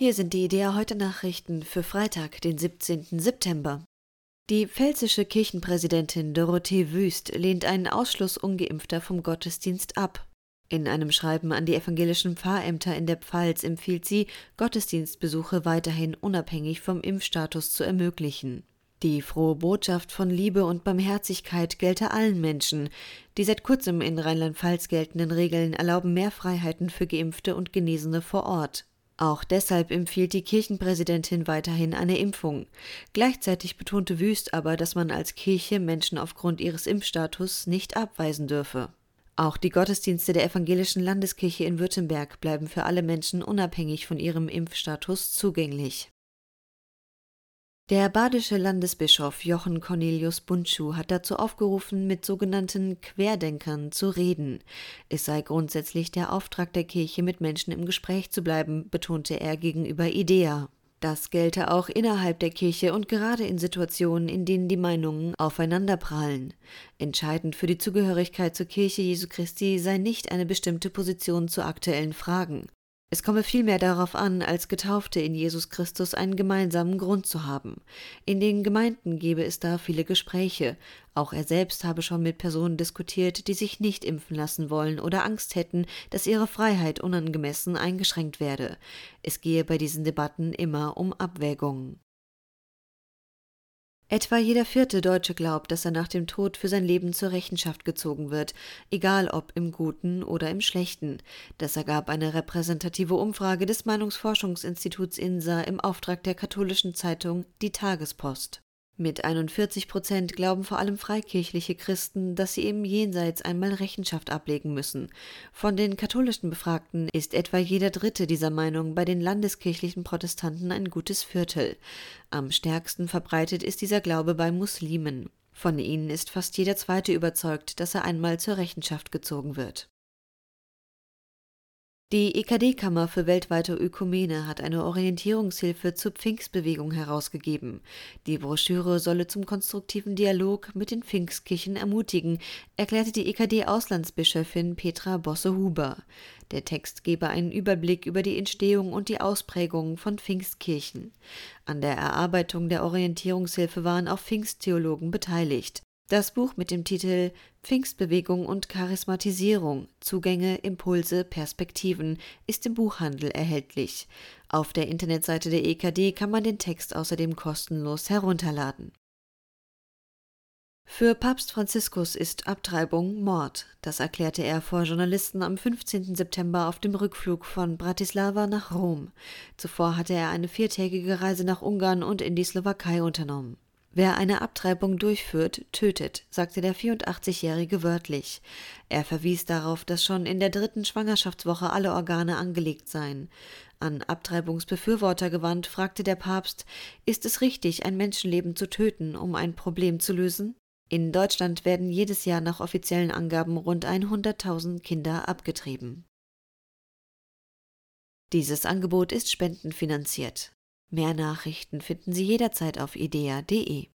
Hier sind die Idea heute Nachrichten für Freitag, den 17. September. Die pfälzische Kirchenpräsidentin Dorothee Wüst lehnt einen Ausschluss ungeimpfter vom Gottesdienst ab. In einem Schreiben an die evangelischen Pfarrämter in der Pfalz empfiehlt sie, Gottesdienstbesuche weiterhin unabhängig vom Impfstatus zu ermöglichen. Die frohe Botschaft von Liebe und Barmherzigkeit gelte allen Menschen. Die seit kurzem in Rheinland-Pfalz geltenden Regeln erlauben mehr Freiheiten für Geimpfte und Genesene vor Ort. Auch deshalb empfiehlt die Kirchenpräsidentin weiterhin eine Impfung. Gleichzeitig betonte Wüst aber, dass man als Kirche Menschen aufgrund ihres Impfstatus nicht abweisen dürfe. Auch die Gottesdienste der evangelischen Landeskirche in Württemberg bleiben für alle Menschen unabhängig von ihrem Impfstatus zugänglich. Der badische Landesbischof Jochen Cornelius Bundschuh hat dazu aufgerufen, mit sogenannten Querdenkern zu reden. Es sei grundsätzlich der Auftrag der Kirche, mit Menschen im Gespräch zu bleiben, betonte er gegenüber IDEA. Das gelte auch innerhalb der Kirche und gerade in Situationen, in denen die Meinungen aufeinanderprallen. Entscheidend für die Zugehörigkeit zur Kirche Jesu Christi sei nicht eine bestimmte Position zu aktuellen Fragen. Es komme vielmehr darauf an, als Getaufte in Jesus Christus einen gemeinsamen Grund zu haben. In den Gemeinden gebe es da viele Gespräche. Auch er selbst habe schon mit Personen diskutiert, die sich nicht impfen lassen wollen oder Angst hätten, dass ihre Freiheit unangemessen eingeschränkt werde. Es gehe bei diesen Debatten immer um Abwägungen. Etwa jeder vierte Deutsche glaubt, dass er nach dem Tod für sein Leben zur Rechenschaft gezogen wird, egal ob im Guten oder im Schlechten. Das ergab eine repräsentative Umfrage des Meinungsforschungsinstituts INSA im Auftrag der katholischen Zeitung Die Tagespost. Mit 41 Prozent glauben vor allem freikirchliche Christen, dass sie im Jenseits einmal Rechenschaft ablegen müssen. Von den katholischen Befragten ist etwa jeder Dritte dieser Meinung, bei den landeskirchlichen Protestanten ein gutes Viertel. Am stärksten verbreitet ist dieser Glaube bei Muslimen. Von ihnen ist fast jeder Zweite überzeugt, dass er einmal zur Rechenschaft gezogen wird. Die EKD-Kammer für weltweite Ökumene hat eine Orientierungshilfe zur Pfingstbewegung herausgegeben. Die Broschüre solle zum konstruktiven Dialog mit den Pfingstkirchen ermutigen, erklärte die EKD-Auslandsbischöfin Petra Bosse-Huber. Der Text gebe einen Überblick über die Entstehung und die Ausprägung von Pfingstkirchen. An der Erarbeitung der Orientierungshilfe waren auch Pfingsttheologen beteiligt. Das Buch mit dem Titel Pfingstbewegung und Charismatisierung Zugänge, Impulse, Perspektiven ist im Buchhandel erhältlich. Auf der Internetseite der EKD kann man den Text außerdem kostenlos herunterladen. Für Papst Franziskus ist Abtreibung Mord. Das erklärte er vor Journalisten am 15. September auf dem Rückflug von Bratislava nach Rom. Zuvor hatte er eine viertägige Reise nach Ungarn und in die Slowakei unternommen. Wer eine Abtreibung durchführt, tötet, sagte der 84-Jährige wörtlich. Er verwies darauf, dass schon in der dritten Schwangerschaftswoche alle Organe angelegt seien. An Abtreibungsbefürworter gewandt, fragte der Papst, ist es richtig, ein Menschenleben zu töten, um ein Problem zu lösen? In Deutschland werden jedes Jahr nach offiziellen Angaben rund 100.000 Kinder abgetrieben. Dieses Angebot ist spendenfinanziert. Mehr Nachrichten finden Sie jederzeit auf idea.de.